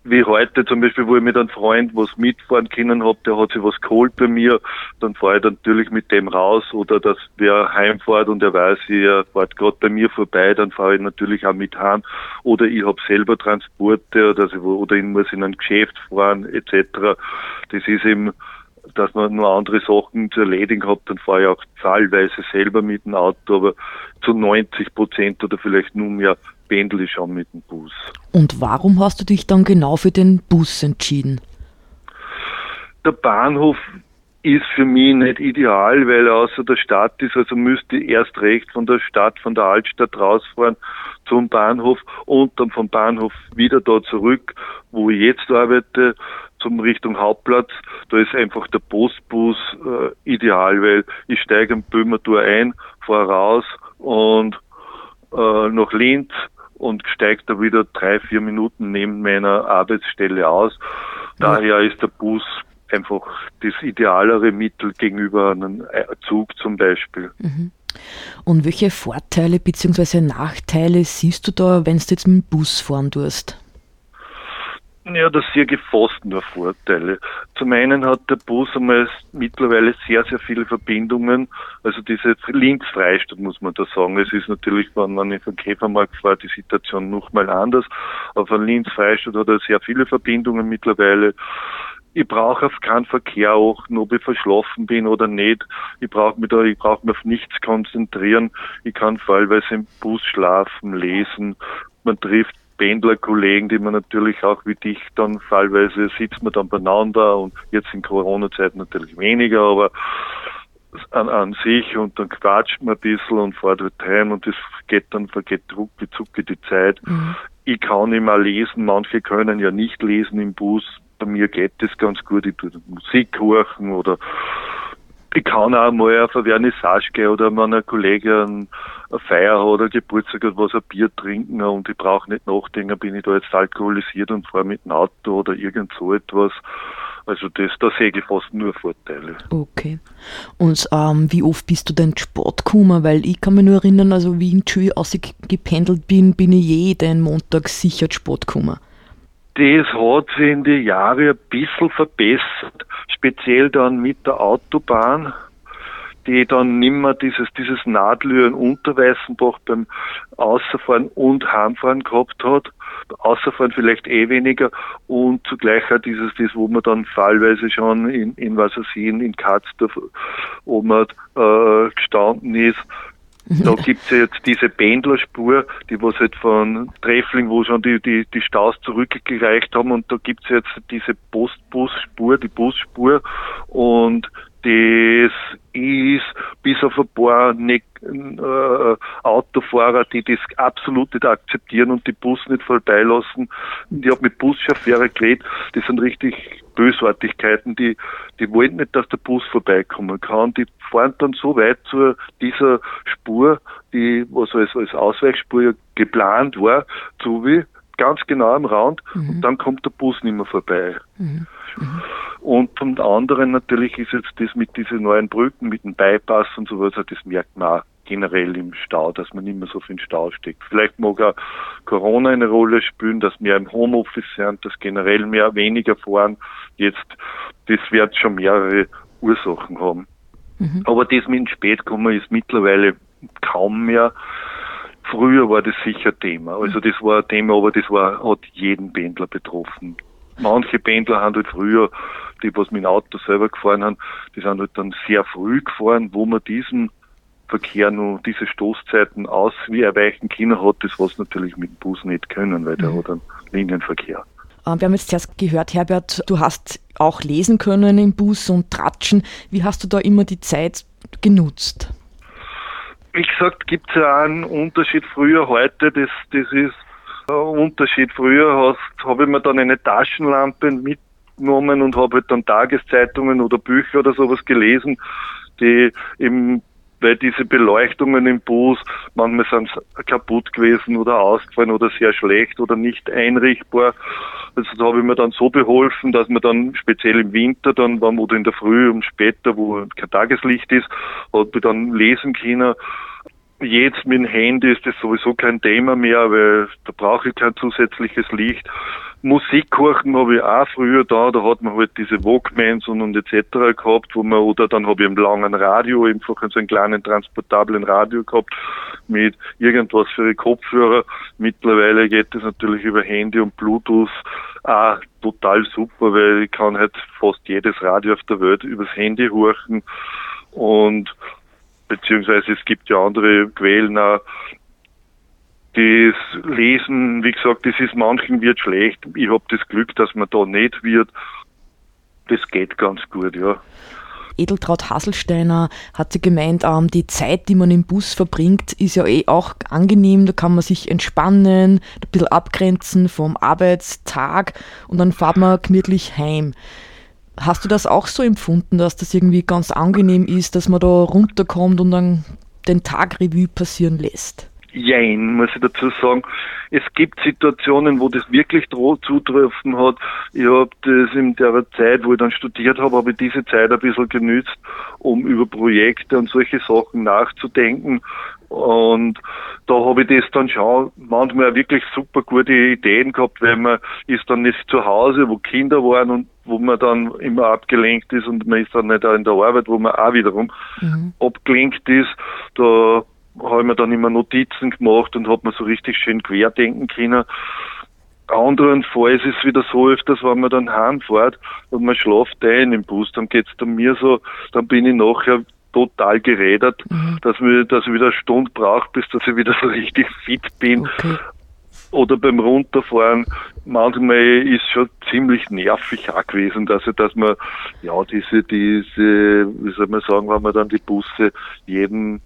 [SPEAKER 4] wie heute zum Beispiel, wo ich mit einem Freund was mitfahren können habe, der hat sich was geholt bei mir, dann fahre ich natürlich mit dem raus oder dass wer heimfährt und er weiß, er fährt gerade bei mir vorbei, dann fahre ich natürlich auch mit heim oder ich habe selber Transporte oder, oder ich muss in ein Geschäft fahren etc. Das ist eben dass man nur andere Sachen zu erledigen hat, dann fahre ich auch zahlweise selber mit dem Auto, aber zu 90 Prozent oder vielleicht nur mehr pendel ich schon mit dem Bus.
[SPEAKER 2] Und warum hast du dich dann genau für den Bus entschieden?
[SPEAKER 4] Der Bahnhof ist für mich nicht ideal, weil er außer der Stadt ist, also müsste ich erst recht von der Stadt, von der Altstadt rausfahren zum Bahnhof und dann vom Bahnhof wieder da zurück, wo ich jetzt arbeite zum Richtung Hauptplatz, da ist einfach der Postbus äh, ideal, weil ich steige am Böhmertor ein, fahre raus und äh, nach Linz und steige da wieder drei, vier Minuten neben meiner Arbeitsstelle aus. Daher ist der Bus einfach das idealere Mittel gegenüber einem Zug zum Beispiel.
[SPEAKER 2] Mhm. Und welche Vorteile bzw. Nachteile siehst du da, wenn du jetzt mit dem Bus fahren tust?
[SPEAKER 4] Ja, das ich fast nur Vorteile. Zum einen hat der Bus einmal mittlerweile sehr, sehr viele Verbindungen. Also diese Linz-Freistadt muss man da sagen. Es ist natürlich, wenn man in den Käfermarkt fährt, die Situation noch mal anders. Aber Linz-Freistadt hat er sehr viele Verbindungen mittlerweile. Ich brauche auf keinen Verkehr achten, ob ich verschlafen bin oder nicht. Ich brauche mich da, ich brauche mich auf nichts konzentrieren. Ich kann fallweise im Bus schlafen, lesen. Man trifft Pendlerkollegen, die man natürlich auch wie dich dann fallweise sitzt man dann beieinander und jetzt in Corona-Zeit natürlich weniger, aber an, an sich und dann quatscht man ein bisschen und fährt halt heim und das geht dann, vergeht rucki zucki die Zeit. Mhm. Ich kann immer lesen, manche können ja nicht lesen im Bus. Bei mir geht das ganz gut, ich tue Musik hören oder ich kann auch mal auf eine Vernissage gehen oder wenn ein Kollege eine Feier hat oder Geburtstag hat, was ein Bier trinken und ich brauche nicht nachdenken, bin ich da jetzt alkoholisiert und fahre mit dem Auto oder irgend so etwas. Also das, da sehe ich fast nur Vorteile.
[SPEAKER 2] Okay. Und ähm, wie oft bist du denn Sport gekommen? Weil ich kann mich nur erinnern, also wie ich in Schule ausgependelt bin, bin ich jeden Montag sicher Sport gekommen.
[SPEAKER 4] Das hat sich in die Jahre ein bisschen verbessert speziell dann mit der Autobahn, die dann nimmer dieses, dieses Nadlüren Unterweißenbach beim Außerfahren und Heimfahren gehabt hat. Außerfahren vielleicht eh weniger und zugleich auch dieses, das, wo man dann fallweise schon in, in was er sehen, in Katzdorf, wo man äh, gestanden ist, da gibt's ja jetzt diese Pendlerspur, die was halt von Treffling, wo schon die, die, die Staus zurückgereicht haben und da gibt's jetzt diese Postbusspur, die Busspur. Und das ist bis auf ein paar ne äh, Autofahrer, die das absolut nicht akzeptieren und die Bus nicht vorbeilassen. Ich habe mit Buschauffeuren geredet, das sind richtig Bösartigkeiten, die, die wollen nicht, dass der Bus vorbeikommen kann. Die fahren dann so weit zu dieser Spur, die was als, als Ausweichspur geplant war, zu wie ganz genau am Rand mhm. und dann kommt der Bus nicht mehr vorbei. Mhm. Mhm. Und zum anderen natürlich ist jetzt das mit diesen neuen Brücken, mit dem Bypass und sowas, das merkt man auch generell im Stau, dass man nicht mehr so viel Stau steckt. Vielleicht mag auch Corona eine Rolle spielen, dass wir im Homeoffice sind, dass generell mehr weniger fahren. Jetzt, das wird schon mehrere Ursachen haben. Mhm. Aber das mit dem Spätkommen ist mittlerweile kaum mehr. Früher war das sicher Thema. Also das war ein Thema, aber das war, hat jeden Pendler betroffen. Manche Pendler haben halt früher, die was mit dem Auto selber gefahren haben, die sind halt dann sehr früh gefahren, wo man diesen Verkehr nur diese Stoßzeiten aus wie erweichen können hat, das was natürlich mit dem Bus nicht können, weil der mhm. hat einen Linienverkehr.
[SPEAKER 2] Ähm, wir haben jetzt erst gehört, Herbert, du hast auch lesen können im Bus und tratschen. Wie hast du da immer die Zeit genutzt?
[SPEAKER 4] Wie gesagt, gibt es ja einen Unterschied früher, heute, das, das ist Unterschied. Früher habe ich mir dann eine Taschenlampe mitgenommen und habe halt dann Tageszeitungen oder Bücher oder sowas gelesen, die im weil diese Beleuchtungen im Bus manchmal sind kaputt gewesen oder ausgefallen oder sehr schlecht oder nicht einrichtbar. Also da habe ich mir dann so beholfen, dass man dann speziell im Winter dann, oder in der Früh und später, wo kein Tageslicht ist, hat man dann lesen können. Jetzt mit dem Handy ist das sowieso kein Thema mehr, weil da brauche ich kein zusätzliches Licht. Musikkochen habe ich auch früher da, da hat man halt diese Walkmans und, und etc. gehabt, wo man, oder dann habe ich einen langen Radio, einfach so einen kleinen transportablen Radio gehabt mit irgendwas für die Kopfhörer. Mittlerweile geht das natürlich über Handy und Bluetooth auch total super, weil ich kann halt fast jedes Radio auf der Welt übers Handy horchen und beziehungsweise es gibt ja andere Quellen auch, das Lesen, wie gesagt, das ist manchen wird schlecht. Ich habe das Glück, dass man da nicht wird. Das geht ganz gut, ja.
[SPEAKER 2] Edeltraut Hasselsteiner hat sie gemeint, ähm, die Zeit, die man im Bus verbringt, ist ja eh auch angenehm. Da kann man sich entspannen, ein bisschen abgrenzen vom Arbeitstag und dann fährt man gemütlich heim. Hast du das auch so empfunden, dass das irgendwie ganz angenehm ist, dass man da runterkommt und dann den Tag Revue passieren lässt?
[SPEAKER 4] Jein, muss ich dazu sagen. Es gibt Situationen, wo das wirklich zutreffen hat. Ich habe das in der Zeit, wo ich dann studiert habe, habe ich diese Zeit ein bisschen genützt, um über Projekte und solche Sachen nachzudenken. Und da habe ich das dann schon manchmal wirklich super gute Ideen gehabt, weil man ist dann nicht zu Hause, wo Kinder waren und wo man dann immer abgelenkt ist und man ist dann nicht auch in der Arbeit, wo man auch wiederum mhm. abgelenkt ist. Da habe ich mir dann immer Notizen gemacht und habe mir so richtig schön querdenken können. Andernfalls ist es wieder so öfters, wenn man dann heimfährt und man schlaft ein im Bus, dann geht's dann mir so, dann bin ich nachher total gerädert, mhm. dass, mir, dass ich wieder eine Stunde brauche, bis dass ich wieder so richtig fit bin. Okay. Oder beim Runterfahren, manchmal ist schon ziemlich nervig auch gewesen, dass, ich, dass man, ja, diese, diese, wie soll man sagen, wenn man dann die Busse jeden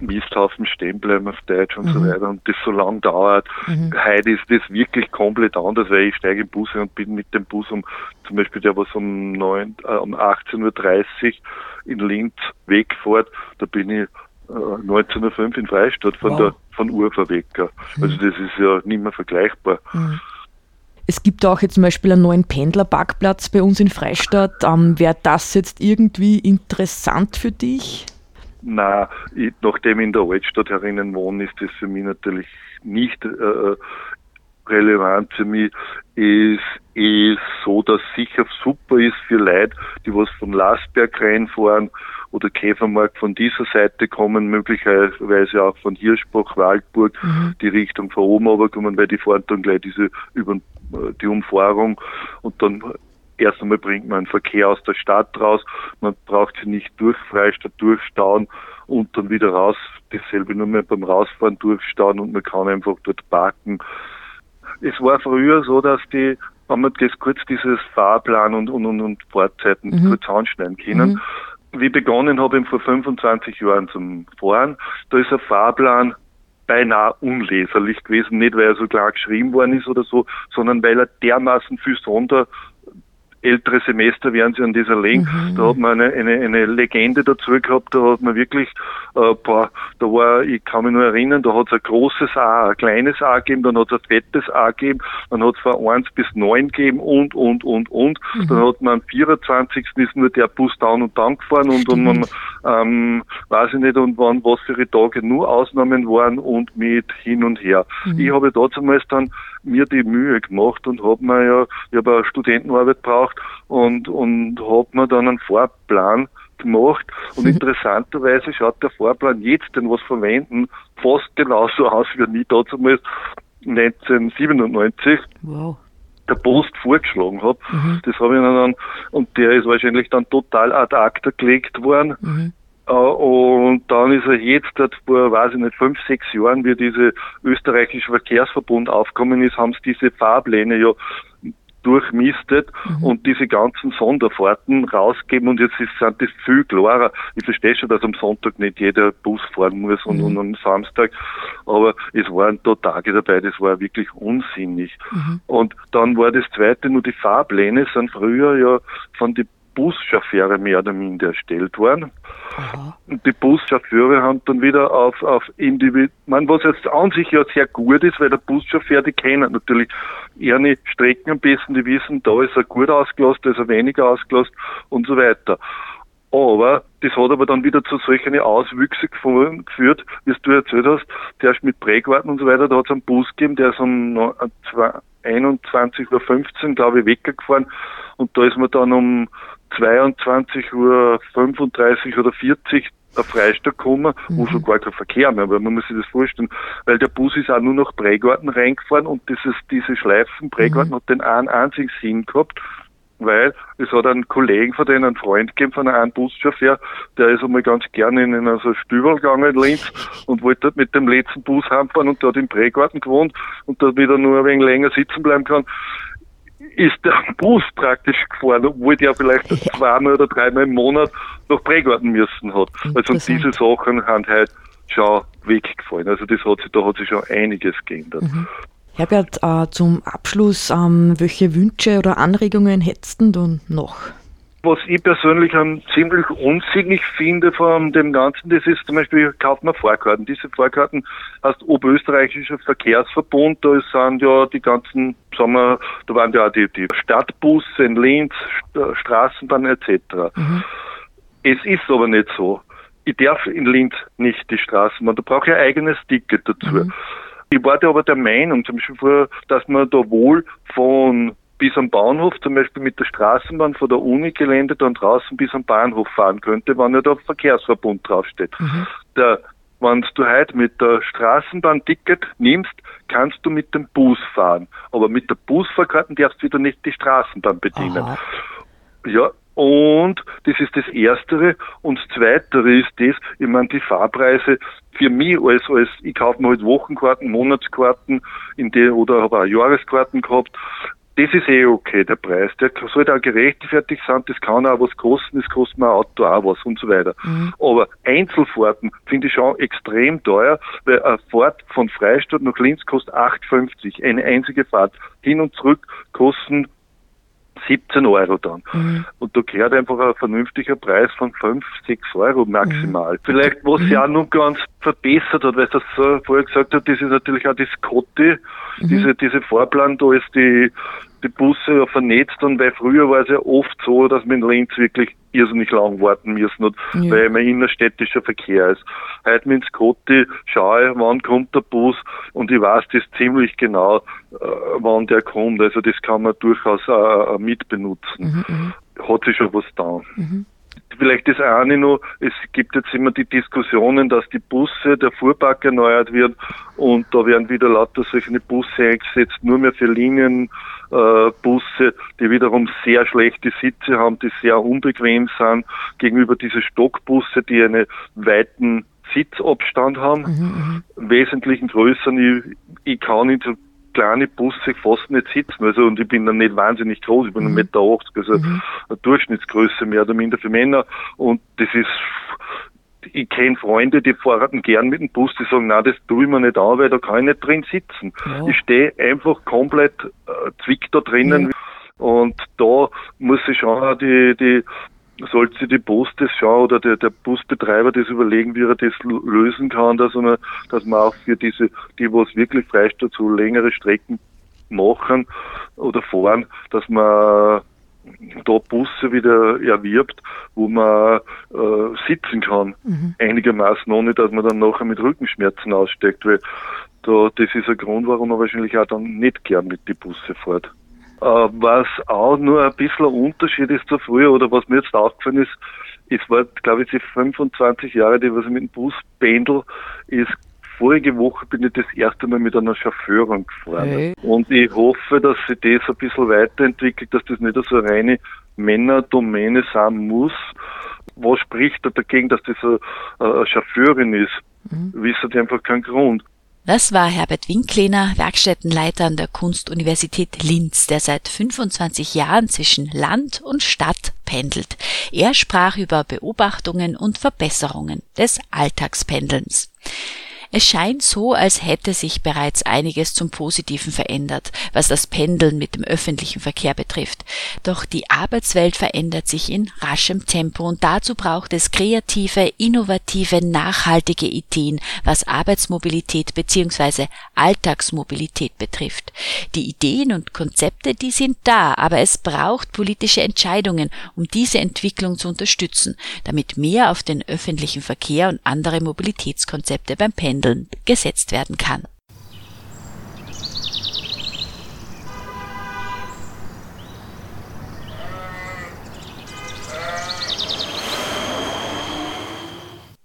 [SPEAKER 4] Misthaufen stehen bleiben auf Deutsch und mhm. so weiter und das so lang dauert. Mhm. Heute ist das wirklich komplett anders, weil ich steige im Bus und bin mit dem Bus um zum Beispiel der was um, 9, äh, um 18.30 Uhr in Linz wegfährt, da bin ich äh, 19.05 Uhr in Freistadt von wow. der von Ufer weg. Mhm. Also das ist ja nicht mehr vergleichbar.
[SPEAKER 2] Mhm. Es gibt auch jetzt zum Beispiel einen neuen Pendlerparkplatz bei uns in Freistadt. Ähm, Wäre das jetzt irgendwie interessant für dich?
[SPEAKER 4] Na, ich, nachdem ich in der Altstadt herinnen wohne, ist das für mich natürlich nicht äh, relevant. Für mich ist es so, dass sicher super ist für Leute, die was von Lasberg reinfahren oder Käfermarkt von dieser Seite kommen, möglicherweise auch von Hirschbach, Waldburg, mhm. die Richtung von oben aber kommen, weil die fahren dann gleich diese über äh, die Umfahrung und dann erst einmal bringt man Verkehr aus der Stadt raus, man braucht sie nicht durch Freistadt durchstauen und dann wieder raus, dasselbe nur mehr beim Rausfahren durchstauen und man kann einfach dort parken. Es war früher so, dass die, wenn man das kurz dieses Fahrplan und, und, und, und Fahrzeiten mhm. kurz anschneiden können, mhm. wie begonnen habe ich vor 25 Jahren zum Fahren, da ist ein Fahrplan beinahe unleserlich gewesen, nicht weil er so klar geschrieben worden ist oder so, sondern weil er dermaßen viel Sonder ältere Semester wären sie an dieser Link. Mhm. Da hat man eine, eine, eine Legende dazu gehabt, da hat man wirklich, äh, boah, da war, ich kann mich nur erinnern, da hat es ein großes A, ein kleines A gegeben, dann hat es ein fettes A gegeben, dann hat es von 1 bis 9 gegeben und, und, und, und. Mhm. Dann hat man am 24. ist nur der Bus down und down gefahren und, und man, ähm, weiß ich nicht, und wann, was für Tage nur Ausnahmen waren und mit hin und her. Mhm. Ich habe damals dann mir die Mühe gemacht und habe mir ja, ich habe eine Studentenarbeit braucht und, und habe mir dann einen Fahrplan gemacht und interessanterweise schaut der Fahrplan jetzt, den was verwenden, fast genauso aus wie ich damals 1997. Wow der Post vorgeschlagen habe. Mhm. Das habe ich dann, und der ist wahrscheinlich dann total ad acta gelegt worden. Mhm. Äh, und dann ist er jetzt, vor, weiß ich nicht, fünf, sechs Jahren, wie diese österreichische Verkehrsverbund aufgekommen ist, haben sie diese Fahrpläne ja durchmistet mhm. und diese ganzen Sonderfahrten rausgeben und jetzt ist, sind das viel klarer. Ich verstehe schon, dass am Sonntag nicht jeder Bus fahren muss und, mhm. und am Samstag, aber es waren da Tage dabei, das war wirklich unsinnig. Mhm. Und dann war das zweite, nur die Fahrpläne sind früher ja von den Buschauffeure mehr oder minder erstellt worden. Aha. Und die Buschauffeure haben dann wieder auf, auf Individ, man, was jetzt an sich ja sehr gut ist, weil der Buschauffeur, die kennen natürlich eher nicht Strecken am besten, die wissen, da ist er gut ausgelost, da ist er weniger ausgelost und so weiter. Aber das hat aber dann wieder zu solchen Auswüchse geführt, wie du erzählt hast, der ist mit Prägwarten und so weiter, da hat es einen Bus gegeben, der ist um 21.15 Uhr, glaube ich, weggefahren und da ist man dann um 22.35 Uhr oder 40 der Freistadt gekommen, mhm. wo schon gar kein Verkehr mehr war. Man muss sich das vorstellen, weil der Bus ist auch nur nach Prägarten reingefahren und dieses, diese Schleifen Prägarten mhm. hat den einen einzigen Sinn gehabt, weil es hat einen Kollegen von denen, einen Freund gegeben von einem Buschauffeur, der ist einmal ganz gerne in so also Stübel gegangen in Linz und wollte dort mit dem letzten Bus heimfahren und der hat im Prägarten gewohnt und dort wieder nur ein wenig länger sitzen bleiben kann ist der Bus praktisch gefahren, obwohl der vielleicht ja. zweimal oder dreimal im Monat nach Prägarten müssen hat. Also diese Sachen haben halt schon weggefallen. Also das hat sich, da hat sich schon einiges geändert. Mhm.
[SPEAKER 2] Herbert, äh, zum Abschluss, ähm, welche Wünsche oder Anregungen hättest du noch?
[SPEAKER 4] Was ich persönlich ziemlich unsinnig finde von dem Ganzen, das ist zum Beispiel, kauft man Fahrkarten. Diese Fahrkarten heißt Oberösterreichischer Verkehrsverbund, da sind ja die ganzen, sagen wir, da waren ja die, die Stadtbusse in Linz, Straßenbahn etc. Mhm. Es ist aber nicht so. Ich darf in Linz nicht die Straßenbahn, da brauche ich ein eigenes Ticket dazu. Mhm. Ich war da aber der Meinung, zum Beispiel, dass man da wohl von bis am Bahnhof, zum Beispiel mit der Straßenbahn von der Uni-Gelände dann draußen bis am Bahnhof fahren könnte, wenn ja da Verkehrsverbund draufsteht. Mhm. Der, wenn du heute mit der Straßenbahn Ticket nimmst, kannst du mit dem Bus fahren. Aber mit der Busfahrkarte darfst du wieder nicht die Straßenbahn bedienen. Aha. Ja, und das ist das Erstere. Und das Zweitere ist das, ich meine, die Fahrpreise für mich als, als ich kaufe mir halt Wochenkarten, Monatskarten in die, oder habe auch Jahreskarten gehabt das ist eh okay, der Preis. Der sollte auch gerechtfertigt sein, das kann auch was kosten, das kostet mir ein Auto auch was und so weiter. Mhm. Aber Einzelfahrten finde ich schon extrem teuer, weil eine Fahrt von Freistadt nach Linz kostet 8,50. Eine einzige Fahrt. Hin und zurück kosten 17 Euro dann. Mhm. Und da gehört einfach ein vernünftiger Preis von 5, 6 Euro maximal. Mhm. Vielleicht, was mhm. sich auch noch ganz verbessert hat, weil das so vorher gesagt hat, das ist natürlich auch das Kotti, mhm. diese, diese Fahrplan, da ist die, die Busse ja vernetzt und weil früher war es ja oft so, dass man in Linz wirklich irrsinnig lang warten müssen hat, ja. weil immer innerstädtischer Verkehr ist. Heute mit Scotty schaue ich, wann kommt der Bus und ich weiß das ziemlich genau, äh, wann der kommt. Also das kann man durchaus äh, äh mitbenutzen. Mhm, mhm, hat sich schon was da. Mhm. Vielleicht das eine noch, es gibt jetzt immer die Diskussionen, dass die Busse, der Fuhrpark erneuert wird und da werden wieder lauter solche Busse eingesetzt, nur mehr für Linienbusse, äh, die wiederum sehr schlechte Sitze haben, die sehr unbequem sind, gegenüber diese Stockbusse, die einen weiten Sitzabstand haben, mhm, mhm. wesentlichen größeren. Ich, ich kann in so kleine Busse fast nicht sitzen. Also, und ich bin dann nicht wahnsinnig groß, ich bin mhm. 1,80 Meter, also mhm. eine Durchschnittsgröße mehr oder minder für Männer. Und das ist, ich kenne Freunde, die fahren gern mit dem Bus, die sagen, na, das tue ich mir nicht an, weil da kann ich nicht drin sitzen. Ja. Ich stehe einfach komplett äh, zwickt da drinnen. Ja. Und da muss ich schon die, die sollte sich die Post das schauen oder der, der Busbetreiber das überlegen, wie er das lösen kann, dass man, dass man auch für diese, die was wirklich Freistaat so längere Strecken machen oder fahren, dass man da Busse wieder erwirbt, wo man äh, sitzen kann, mhm. einigermaßen, ohne dass man dann nachher mit Rückenschmerzen aussteckt, weil da, das ist ein Grund, warum man wahrscheinlich auch dann nicht gern mit die Busse fährt. Äh, was auch nur ein bisschen ein Unterschied ist zu früher oder was mir jetzt aufgefallen ist, es war, glaube ich, die 25 Jahre, die was ich mit dem Bus pendel, ist vorige Woche bin ich das erste Mal mit einer Chauffeurin gefahren. Hey. Und ich hoffe, dass sich das ein bisschen weiterentwickelt, dass das nicht so eine reine Männerdomäne sein muss. Was spricht da dagegen, dass das eine Chauffeurin ist? Mhm. Wissen die einfach keinen Grund.
[SPEAKER 1] Das war Herbert Winklener, Werkstättenleiter an der Kunstuniversität Linz, der seit 25 Jahren zwischen Land und Stadt pendelt. Er sprach über Beobachtungen und Verbesserungen des Alltagspendelns. Es scheint so, als hätte sich bereits einiges zum Positiven verändert, was das Pendeln mit dem öffentlichen Verkehr betrifft. Doch die Arbeitswelt verändert sich in raschem Tempo und dazu braucht es kreative, innovative, nachhaltige Ideen, was Arbeitsmobilität bzw. Alltagsmobilität betrifft. Die Ideen und Konzepte, die sind da, aber es braucht politische Entscheidungen, um diese Entwicklung zu unterstützen, damit mehr auf den öffentlichen Verkehr und andere Mobilitätskonzepte beim Pendeln gesetzt werden kann.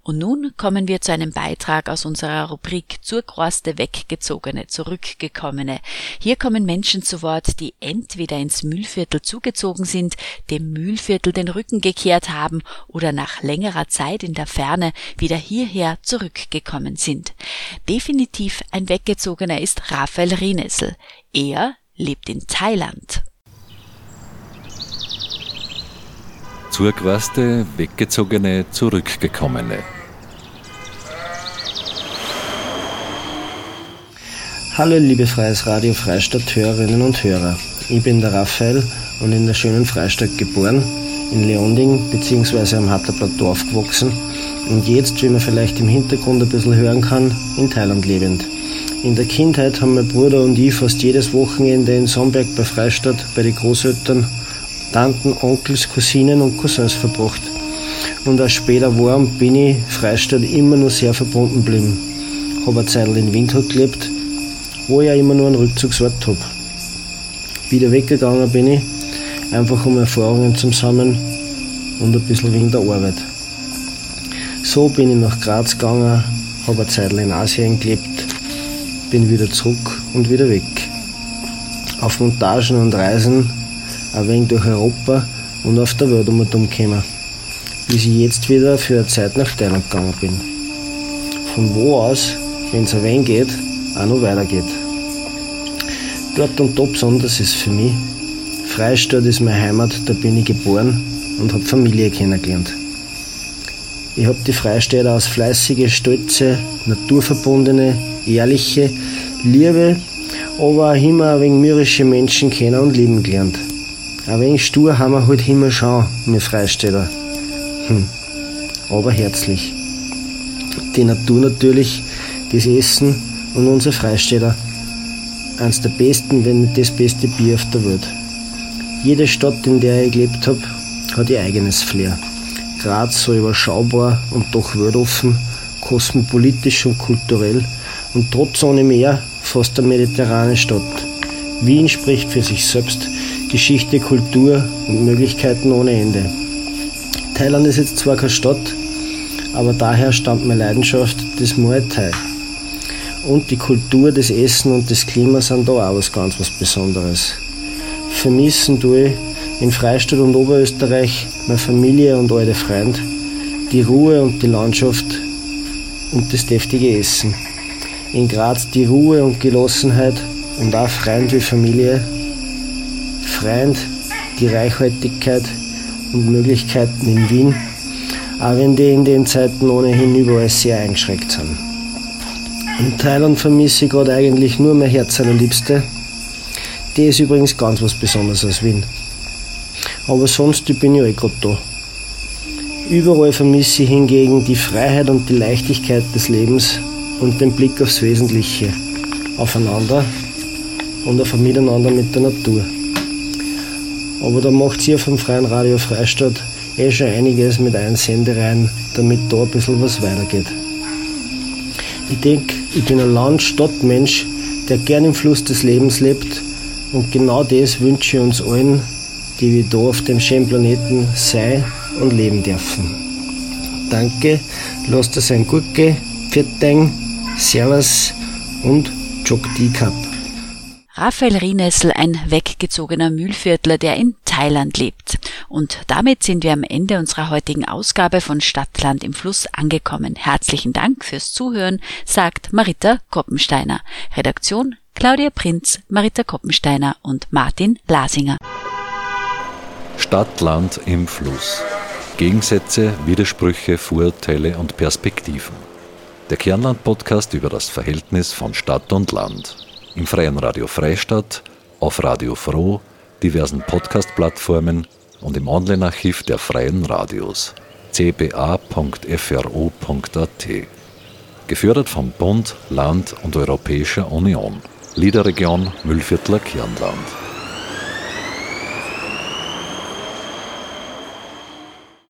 [SPEAKER 1] Und nun kommen wir zu einem Beitrag aus unserer Rubrik zur Kruste Weggezogene, Zurückgekommene. Hier kommen Menschen zu Wort, die entweder ins Mühlviertel zugezogen sind, dem Mühlviertel den Rücken gekehrt haben oder nach längerer Zeit in der Ferne wieder hierher zurückgekommen sind. Definitiv ein Weggezogener ist Raphael Rienessel. Er lebt in Thailand.
[SPEAKER 5] Zurquaste, Weggezogene, Zurückgekommene.
[SPEAKER 6] Hallo liebe Freies Radio Freistadt Hörerinnen und Hörer. Ich bin der Raphael und in der schönen Freistadt geboren, in Leonding bzw. am Hatterplateau aufgewachsen und jetzt, wie man vielleicht im Hintergrund ein bisschen hören kann, in Thailand lebend. In der Kindheit haben mein Bruder und ich fast jedes Wochenende in Somberg bei Freistadt bei den Großeltern Tanten, Onkels, Cousinen und Cousins verbracht. Und als später war bin ich Freistadt immer nur sehr verbunden geblieben. Habe eine Zeit in Windhoek gelebt, wo ich ja immer nur einen Rückzugsort habe. Wieder weggegangen bin ich, einfach um Erfahrungen zu sammeln und ein bisschen wegen der Arbeit. So bin ich nach Graz gegangen, habe eine Zeit in Asien gelebt, bin wieder zurück und wieder weg. Auf Montagen und Reisen ein wenig durch Europa und auf der Welt um und um gekommen, bis ich jetzt wieder für eine Zeit nach Thailand gegangen bin. Von wo aus, wenn es ein wenig geht, auch noch weitergeht. Dort und da besonders ist für mich. Freistadt ist meine Heimat, da bin ich geboren und habe Familie kennengelernt. Ich habe die Freistädter als fleißige, stolze, naturverbundene, ehrliche, liebe, aber auch immer wenig mürrische Menschen kennen und lieben gelernt. Ein wenig stur haben wir halt immer schon, wir Freistädter. Hm. Aber herzlich. Die Natur natürlich, das Essen und unsere Freistädter. Eins der besten, wenn nicht das beste Bier auf der Welt. Jede Stadt, in der ich gelebt habe, hat ihr eigenes Flair. Graz so überschaubar und doch weltoffen, kosmopolitisch und kulturell und trotz ohne Meer fast eine mediterrane Stadt. Wien spricht für sich selbst, Geschichte, Kultur und Möglichkeiten ohne Ende. Thailand ist jetzt zwar keine Stadt, aber daher stammt meine Leidenschaft des Muay Thai. Und die Kultur, des Essen und des Klimas sind da auch was ganz was Besonderes. Vermissen tue ich in Freistadt und Oberösterreich meine Familie und alte Freunde, die Ruhe und die Landschaft und das deftige Essen. In Graz die Ruhe und Gelassenheit und auch Freund wie Familie. Freund die Reichhaltigkeit und Möglichkeiten in Wien, auch wenn die in den Zeiten ohnehin überall sehr eingeschränkt sind. In Thailand vermisse ich gerade eigentlich nur mein Herz seiner Liebste. Die ist übrigens ganz was Besonderes aus Wien. Aber sonst ich bin ich eh gerade da. Überall vermisse ich hingegen die Freiheit und die Leichtigkeit des Lebens und den Blick aufs Wesentliche, aufeinander und auf ein Miteinander mit der Natur. Aber da macht ihr vom Freien Radio Freistadt eh schon einiges mit Einsendereien, damit da ein bisschen was weitergeht. Ich denke, ich bin ein Land-Stadt-Mensch, der gern im Fluss des Lebens lebt und genau das wünsche ich uns allen, die wir da auf dem schönen Planeten sein und leben dürfen. Danke, lasst es ein gut gehen, Servus und Jog Cup.
[SPEAKER 1] Raphael Rienessel, ein weggezogener Mühlviertler, der in Thailand lebt. Und damit sind wir am Ende unserer heutigen Ausgabe von Stadtland im Fluss angekommen. Herzlichen Dank fürs Zuhören, sagt Marita Koppensteiner. Redaktion Claudia Prinz, Marita Koppensteiner und Martin Lasinger.
[SPEAKER 5] Stadtland im Fluss. Gegensätze, Widersprüche, Vorurteile und Perspektiven. Der Kernland-Podcast über das Verhältnis von Stadt und Land. Im Freien Radio Freistadt, auf Radio Froh, diversen Podcast-Plattformen und im Online-Archiv der Freien Radios cba.fro.at. Gefördert vom Bund, Land und Europäischer Union. Liederregion Müllviertler Kirnland.